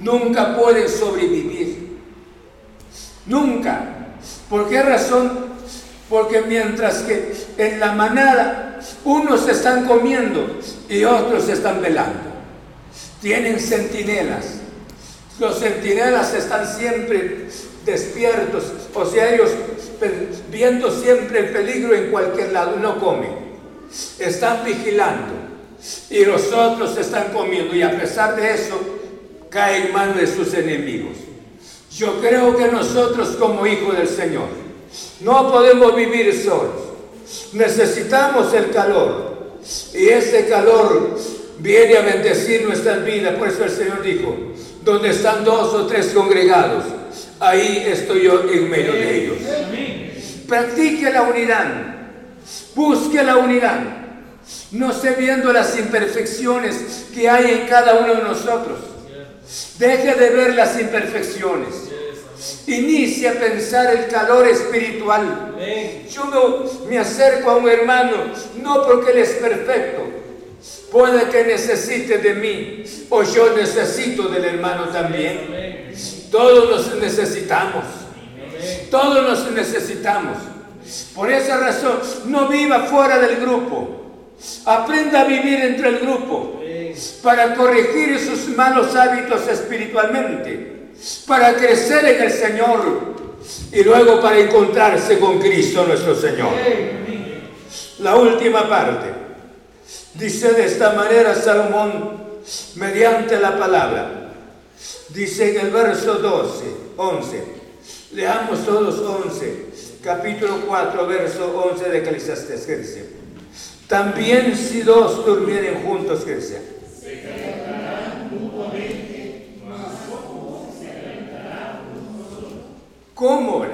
Nunca pueden sobrevivir. Nunca. ¿Por qué razón? Porque mientras que en la manada unos están comiendo y otros están velando. Tienen centinelas. Los centinelas están siempre despiertos, o sea, ellos viendo siempre el peligro en cualquier lado, no comen. Están vigilando y los otros están comiendo y a pesar de eso caen en manos de sus enemigos. Yo creo que nosotros como hijos del Señor no podemos vivir solos. Necesitamos el calor. Y ese calor viene a bendecir nuestras vidas. Por eso el Señor dijo, donde están dos o tres congregados, ahí estoy yo en medio de ellos. Practique la unidad. Busque la unidad. No esté viendo las imperfecciones que hay en cada uno de nosotros. Deje de ver las imperfecciones. Inicia a pensar el calor espiritual. Yo me, acerco a un hermano, no porque él es perfecto, puede que necesite de mí o yo necesito del hermano también. Todos nos necesitamos. Todos nos necesitamos. Por esa razón, no viva fuera del grupo. Aprenda a vivir entre el grupo para corregir sus malos hábitos espiritualmente para crecer en el Señor y luego para encontrarse con Cristo nuestro Señor. La última parte. Dice de esta manera Salomón mediante la palabra. Dice en el verso 12, 11. Leamos todos 11. Capítulo 4, verso 11 de Eclesiastes. dice? También si dos durmieren juntos, ¿qué dice? ¿Cómo?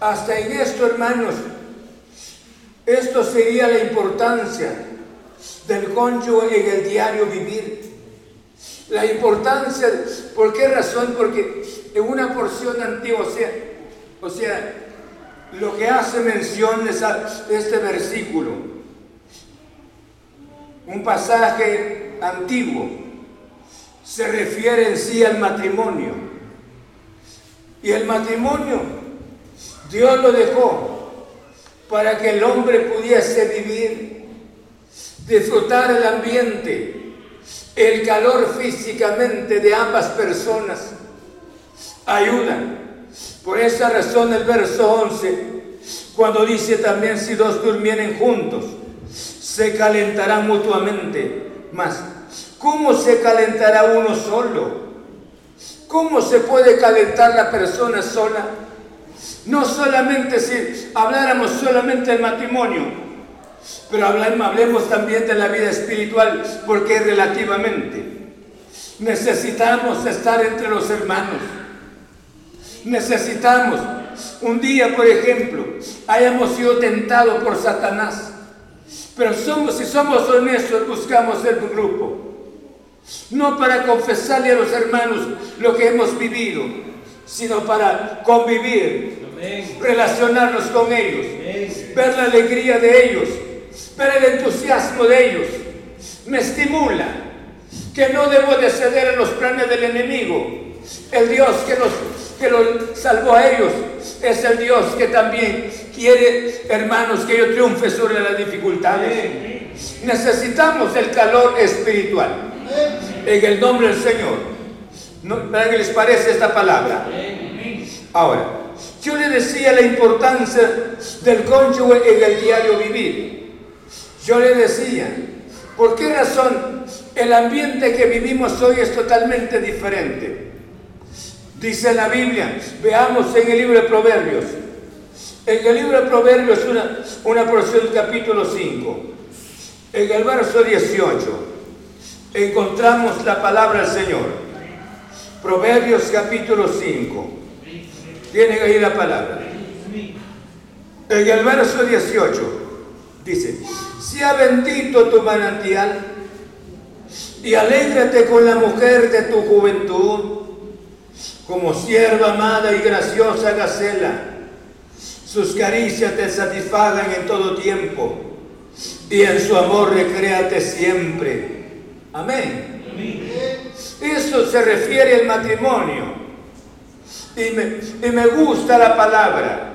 Hasta en esto, hermanos, esto sería la importancia del cónyuge en el diario vivir. La importancia, ¿por qué razón? Porque en una porción antigua, o sea, lo que hace mención de este versículo, un pasaje antiguo, se refiere en sí al matrimonio. Y el matrimonio, Dios lo dejó para que el hombre pudiese vivir, disfrutar el ambiente, el calor físicamente de ambas personas. Ayuda. Por esa razón el verso 11, cuando dice también si dos durmieren juntos, se calentarán mutuamente. Más, ¿cómo se calentará uno solo? ¿Cómo se puede calentar la persona sola? No solamente si habláramos solamente del matrimonio, pero hablemos, también de la vida espiritual, porque relativamente necesitamos estar entre los hermanos. Necesitamos, un día, por ejemplo, hayamos sido tentados por Satanás, pero somos, si somos honestos, buscamos el grupo no para confesarle a los hermanos lo que hemos vivido, sino para convivir, relacionarnos con ellos, ver la alegría de ellos, ver el entusiasmo de ellos. Me estimula que no debo de ceder a los planes del enemigo. El Dios que los que los salvó a ellos es el Dios que también quiere, hermanos, que yo triunfe sobre las dificultades. Necesitamos el calor espiritual en el nombre del Señor. ¿Para qué les parece esta palabra? Ahora, yo le decía la importancia del cónyuge en el diario vivir. Yo le decía, ¿por qué razón el ambiente que vivimos hoy es totalmente diferente? Dice la Biblia, veamos en el libro de Proverbios. En el libro de Proverbios, una, una porción del capítulo 5, en el verso 18 encontramos la palabra del Señor. Proverbios capítulo 5. Tienen ahí la palabra. En el verso 18 dice, sea bendito tu manantial y alégrate con la mujer de tu juventud. como sierva amada y graciosa gacela. Sus caricias te satisfagan en todo tiempo y en su amor recréate siempre. Amén. Eso se refiere al matrimonio. Y me, y me gusta la palabra,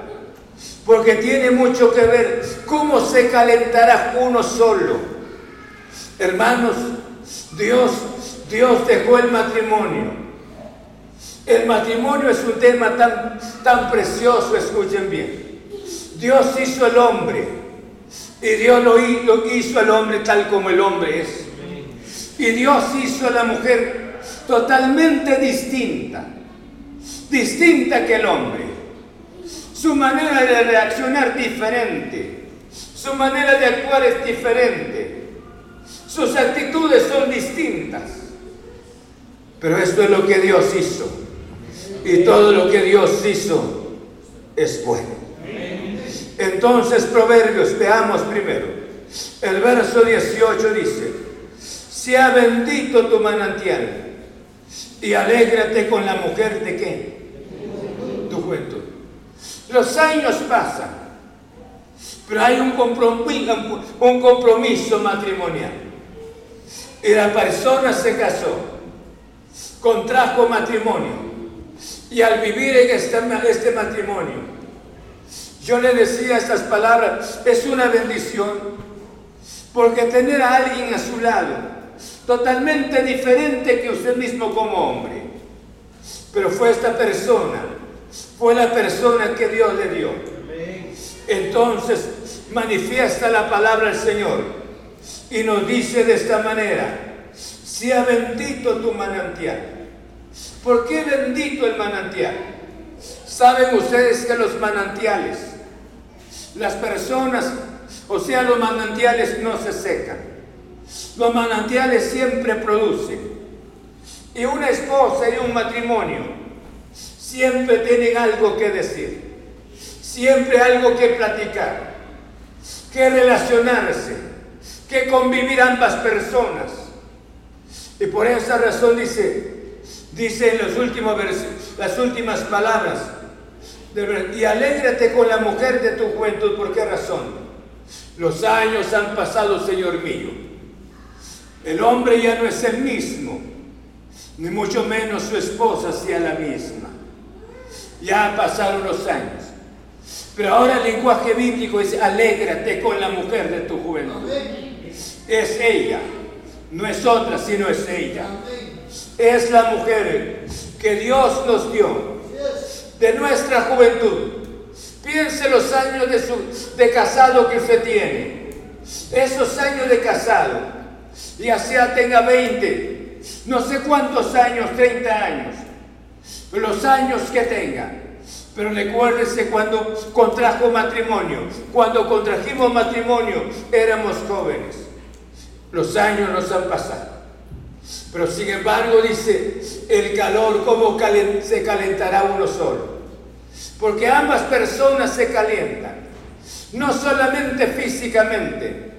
porque tiene mucho que ver cómo se calentará uno solo. Hermanos, Dios, Dios dejó el matrimonio. El matrimonio es un tema tan, tan precioso, escuchen bien. Dios hizo el hombre y Dios lo, hizo al hombre tal como el hombre es. Y Dios hizo a la mujer totalmente distinta, distinta que el hombre. Su manera de reaccionar diferente, su manera de actuar es diferente, sus actitudes son distintas. Pero esto es lo que Dios hizo. Y todo lo que Dios hizo es bueno. Entonces, Proverbios, veamos primero. El verso 18 dice, sea bendito tu manantial y alégrate con la mujer de qué? Tu juventud. Los años pasan, pero hay un compromiso, matrimonial. Y la persona se casó, contrajo matrimonio. Y al vivir en este, este matrimonio, yo le decía estas palabras, es una bendición, porque tener a alguien a su lado, totalmente diferente que usted mismo como hombre, pero fue esta persona, fue la persona que Dios le dio. Entonces manifiesta la palabra del Señor y nos dice de esta manera, sea bendito tu manantial. ¿Por qué bendito el manantial? Saben ustedes que los manantiales las personas, o sea, los manantiales no se secan. Los manantiales siempre producen. Y una esposa y un matrimonio siempre tienen algo que decir. Siempre algo que platicar. Que relacionarse. Que convivir ambas personas. Y por esa razón dice, dice en los últimos las últimas palabras, y alégrate con la mujer de tu juventud. ¿Por qué razón? Los años han pasado, Señor mío. El hombre ya no es el mismo, ni mucho menos su esposa sea la misma. Ya pasaron los años. Pero ahora el lenguaje bíblico es alégrate con la mujer de tu juventud. Es ella, no es otra, sino es ella. Es la mujer que Dios nos dio de nuestra juventud. Piense los años de, su, de casado que usted tiene. Esos años de casado, ya sea tenga 20, no sé cuántos años, 30 años, los años que tenga. Pero recuérdese cuando contrajo matrimonio. Cuando contrajimos matrimonio éramos jóvenes. Los años nos han pasado. Pero sin embargo dice, el calor, ¿cómo se calentará uno solo? Porque ambas personas se calientan, no solamente físicamente,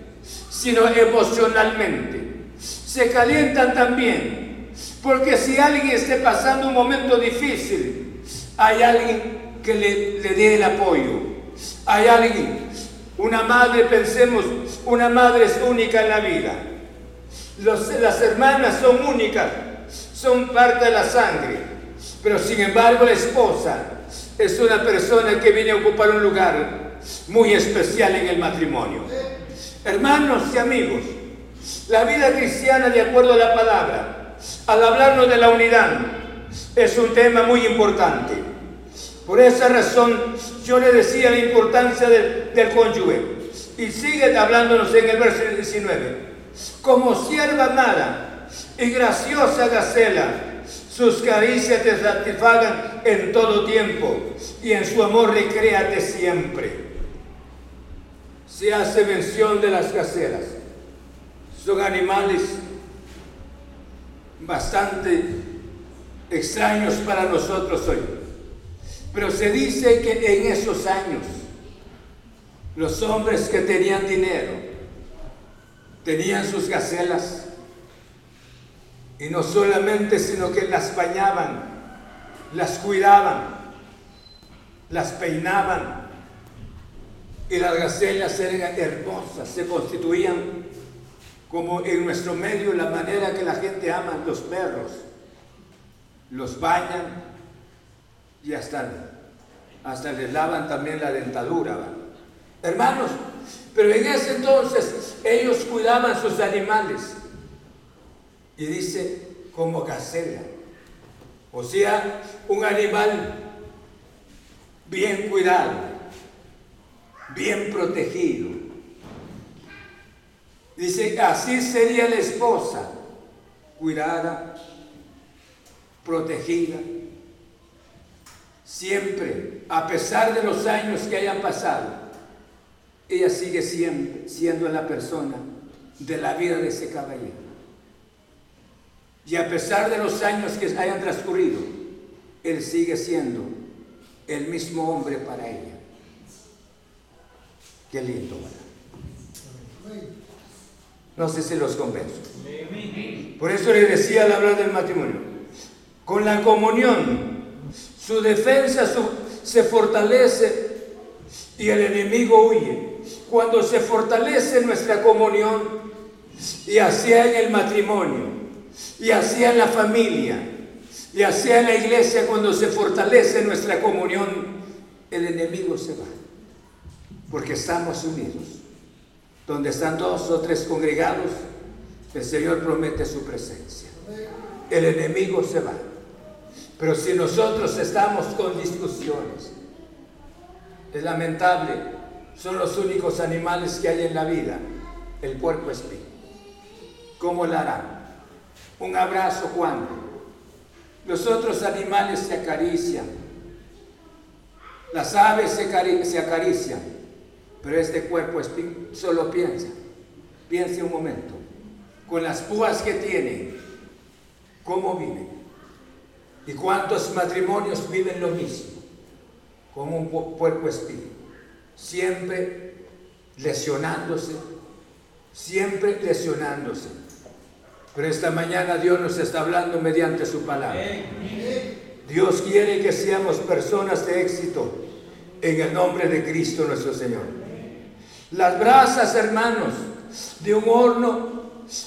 sino emocionalmente. Se calientan también, porque si alguien esté pasando un momento difícil, hay alguien que le, le dé el apoyo. Hay alguien, una madre, pensemos, una madre es única en la vida. las hermanas son únicas, son parte de la sangre, pero sin embargo la esposa es una persona que viene a ocupar un lugar muy especial en el matrimonio. Hermanos y amigos, la vida cristiana, de acuerdo a la palabra, al hablarnos de la unidad, es un tema muy importante. Por esa razón, yo le decía la importancia del, del cónyuge. Y sigue hablándonos en el verso 19. Como sierva amada y graciosa gacela, sus caricias te satisfagan en todo tiempo y en su amor recréate siempre. Se hace mención de las caseras. Son animales bastante extraños para nosotros hoy. Pero se dice que en esos años los hombres que tenían dinero tenían sus gacelas y no solamente, sino que las bañaban, las cuidaban, las peinaban y las gacelas eran hermosas, se constituían como en nuestro medio la manera que la gente ama los perros, los bañan y hasta, hasta les lavan también la dentadura. Hermanos, pero en ese entonces ellos cuidaban sus animales. Y dice, como gacela. O sea, un animal bien cuidado, bien protegido. Dice, así sería la esposa, cuidada, protegida, siempre, a pesar de los años que hayan pasado, ella sigue siempre siendo la persona de la vida de ese caballero. Y a pesar de los años que hayan transcurrido, Él sigue siendo el mismo hombre para ella. Qué lindo, ¿verdad? No sé si los convenzo. Por eso le decía al hablar del matrimonio, con la comunión, su defensa se fortalece y el enemigo huye. Cuando se fortalece nuestra comunión y hacia en el matrimonio, y así en la familia, y así en la iglesia, cuando se fortalece nuestra comunión, el enemigo se va. Porque estamos unidos. Donde están dos o tres congregados, el Señor promete su presencia. El enemigo se va. Pero si nosotros estamos con discusiones, es lamentable, son los únicos animales que hay en la vida, el puerco espíritu. ¿Cómo la harán? Un abrazo cuando los otros animales se acarician, las aves se, acarician, pero este cuerpo solo piensa, piense un momento, con las púas que tiene, cómo viven y cuántos matrimonios viven lo mismo, como un cuerpo espíritu, siempre lesionándose, siempre lesionándose. Pero esta mañana Dios nos está hablando mediante su palabra. Dios quiere que seamos personas de éxito en el nombre de Cristo nuestro Señor. Las brasas, hermanos, de un horno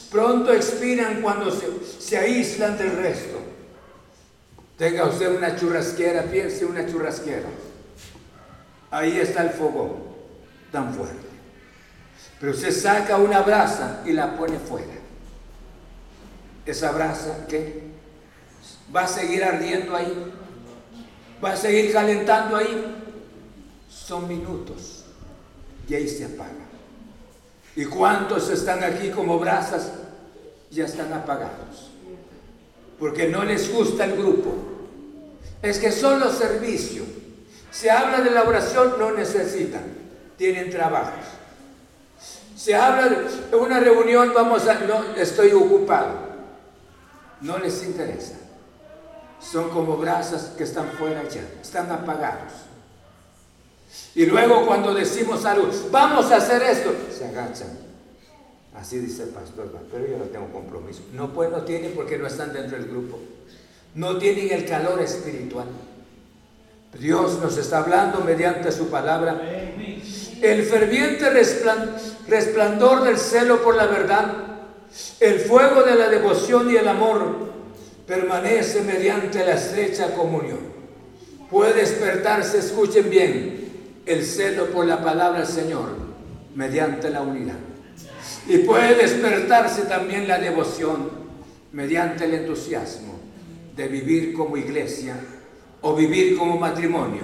pronto expiran cuando se, aíslan del resto. Tenga usted una churrasquera, piense una churrasquera. Ahí está el fogón, tan fuerte. Pero usted saca una brasa y la pone fuera esa brasa que va a seguir ardiendo ahí, va a seguir calentando ahí. Son minutos y ahí se apaga. ¿Y cuántos están aquí como brasas? Ya están apagados. Porque no les gusta el grupo. Es que solo servicio. Se habla de la oración, no necesitan. Tienen trabajos. Se habla de una reunión, vamos a, no, estoy ocupado no les interesa. Son como brasas que están fuera ya, están apagados. Y luego cuando decimos algo, vamos a hacer esto, se agachan. Así dice el pastor, pero yo no tengo compromiso. No, pues no tienen porque no están dentro del grupo. No tienen el calor espiritual. Dios nos está hablando mediante su palabra. El ferviente resplandor del celo por la verdad el fuego de la devoción y el amor permanece mediante la estrecha comunión. Puede despertarse, escuchen bien, el celo por la palabra del Señor mediante la unidad. Y puede despertarse también la devoción mediante el entusiasmo de vivir como iglesia o vivir como matrimonio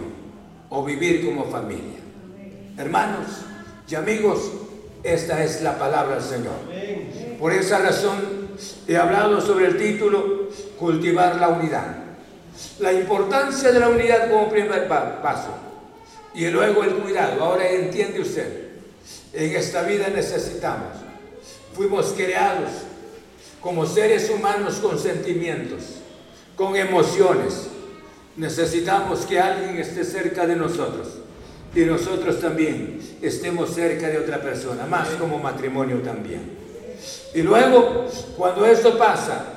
o vivir como familia. Hermanos y amigos, esta es la palabra del Señor. Por esa razón he hablado sobre el título Cultivar la unidad. La importancia de la unidad como primer paso. Y luego el cuidado. Ahora entiende usted. En esta vida necesitamos. Fuimos creados como seres humanos con sentimientos, con emociones. Necesitamos que alguien esté cerca de nosotros y nosotros también estemos cerca de otra persona, más como matrimonio también. Y luego, cuando esto pasa,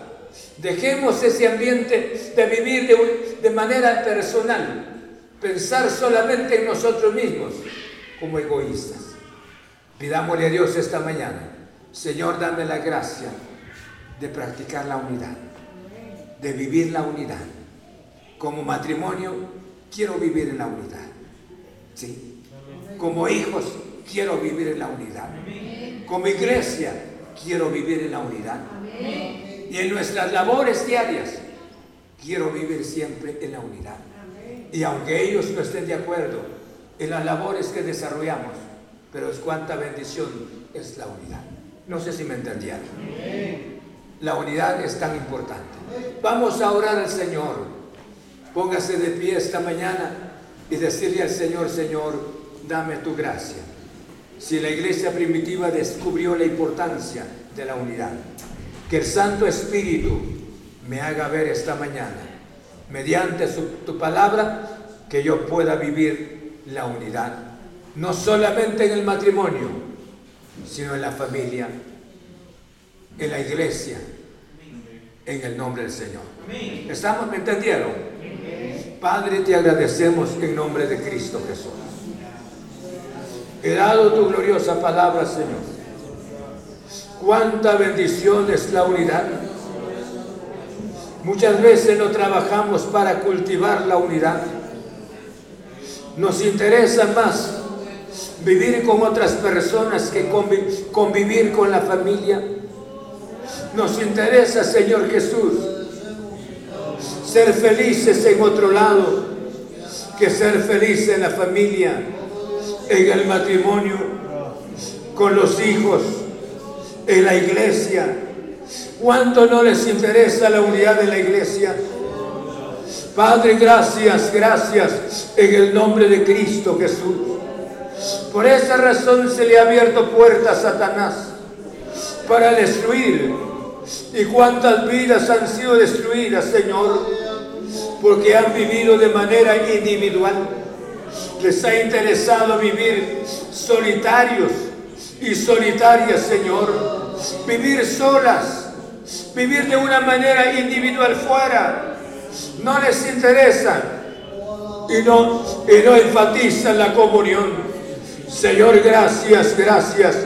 Dejemos ese ambiente de vivir de, de manera personal, pensar solamente en nosotros mismos como egoístas. Pidámosle a Dios esta mañana, Señor, dame la gracia de practicar la unidad, de vivir la unidad. Como matrimonio, quiero vivir en la unidad. ¿Sí? Como hijos, quiero vivir en la unidad. Como iglesia, quiero vivir en la unidad. Y en nuestras labores diarias, quiero vivir siempre en la unidad. Y aunque ellos no estén de acuerdo en las labores que desarrollamos, pero es cuánta bendición es la unidad. No sé si me entendieron. La unidad es tan importante. Vamos a orar al Señor. Póngase de pie esta mañana y decirle al Señor, Señor, dame tu gracia. Si la iglesia primitiva descubrió la importancia de la unidad, que el Santo Espíritu me haga ver esta mañana, mediante tu palabra, que yo pueda vivir la unidad, no solamente en el matrimonio, sino en la familia, en la iglesia, en el nombre del Señor. ¿Estamos? ¿Me entendieron? Padre, te agradecemos en nombre de Cristo Jesús. He dado tu gloriosa palabra, Señor. Cuánta bendición es la unidad. Muchas veces no trabajamos para cultivar la unidad. Nos interesa más vivir con otras personas que convivir con la familia. Nos interesa, Señor Jesús, ser felices en otro lado que ser felices en la familia, en el matrimonio, con los hijos en la iglesia. ¿Cuánto no les interesa la unidad de la iglesia? Padre, gracias, gracias en el nombre de Cristo Jesús. Por esa razón se le ha abierto puerta a Satanás para destruir. ¿Y cuántas vidas han sido destruidas, Señor? Porque han vivido de manera individual. Les ha interesado vivir solitarios y solitarias, Señor. Vivir solas, vivir de una manera individual fuera. No les interesa y no, y no enfatizan la comunión. Señor, gracias, gracias.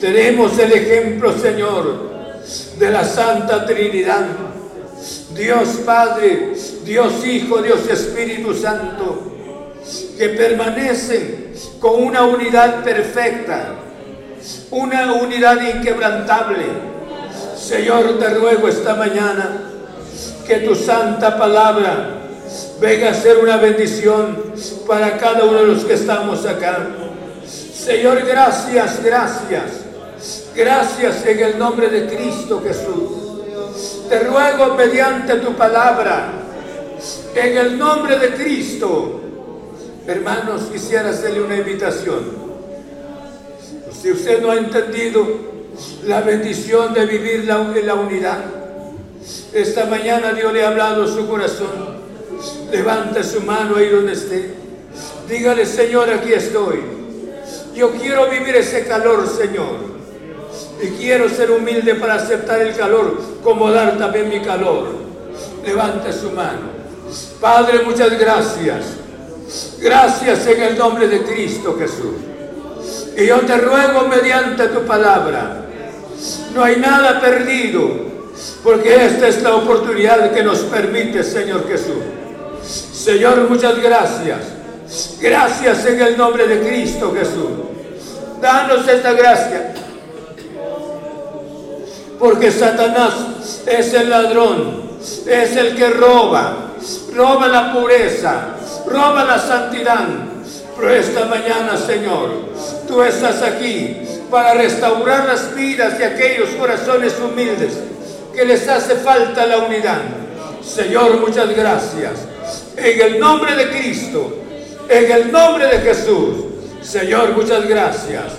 Tenemos el ejemplo, Señor, de la Santa Trinidad. Dios Padre, Dios Hijo, Dios Espíritu Santo, que permanecen con una unidad perfecta, una unidad inquebrantable. Señor, te ruego esta mañana que tu santa palabra venga a ser una bendición para cada uno de los que estamos acá. Señor, gracias, gracias. Gracias en el nombre de Cristo Jesús. Te ruego mediante tu palabra, en el nombre de Cristo, Hermanos, quisiera hacerle una invitación. Si usted no ha entendido la bendición de vivir la, la unidad, esta mañana Dios le ha hablado su corazón. Levante su mano ahí donde esté. Dígale, Señor, aquí estoy. Yo quiero vivir ese calor, Señor. Y quiero ser humilde para aceptar el calor, como dar también mi calor. Levante su mano. Padre, muchas gracias Gracias en el nombre de Cristo Jesús. Y yo te ruego mediante tu palabra, no hay nada perdido, porque esta es la oportunidad que nos permite, Señor Jesús. Señor, muchas gracias. Gracias en el nombre de Cristo Jesús. Danos esta gracia. Porque Satanás es el ladrón, es el que roba, roba la pureza, roba la santidad. Pero esta mañana, Señor, tú estás aquí para restaurar las vidas de aquellos corazones humildes que les hace falta la unidad. Señor, muchas gracias. En el nombre de Cristo, en el nombre de Jesús, Señor, muchas gracias.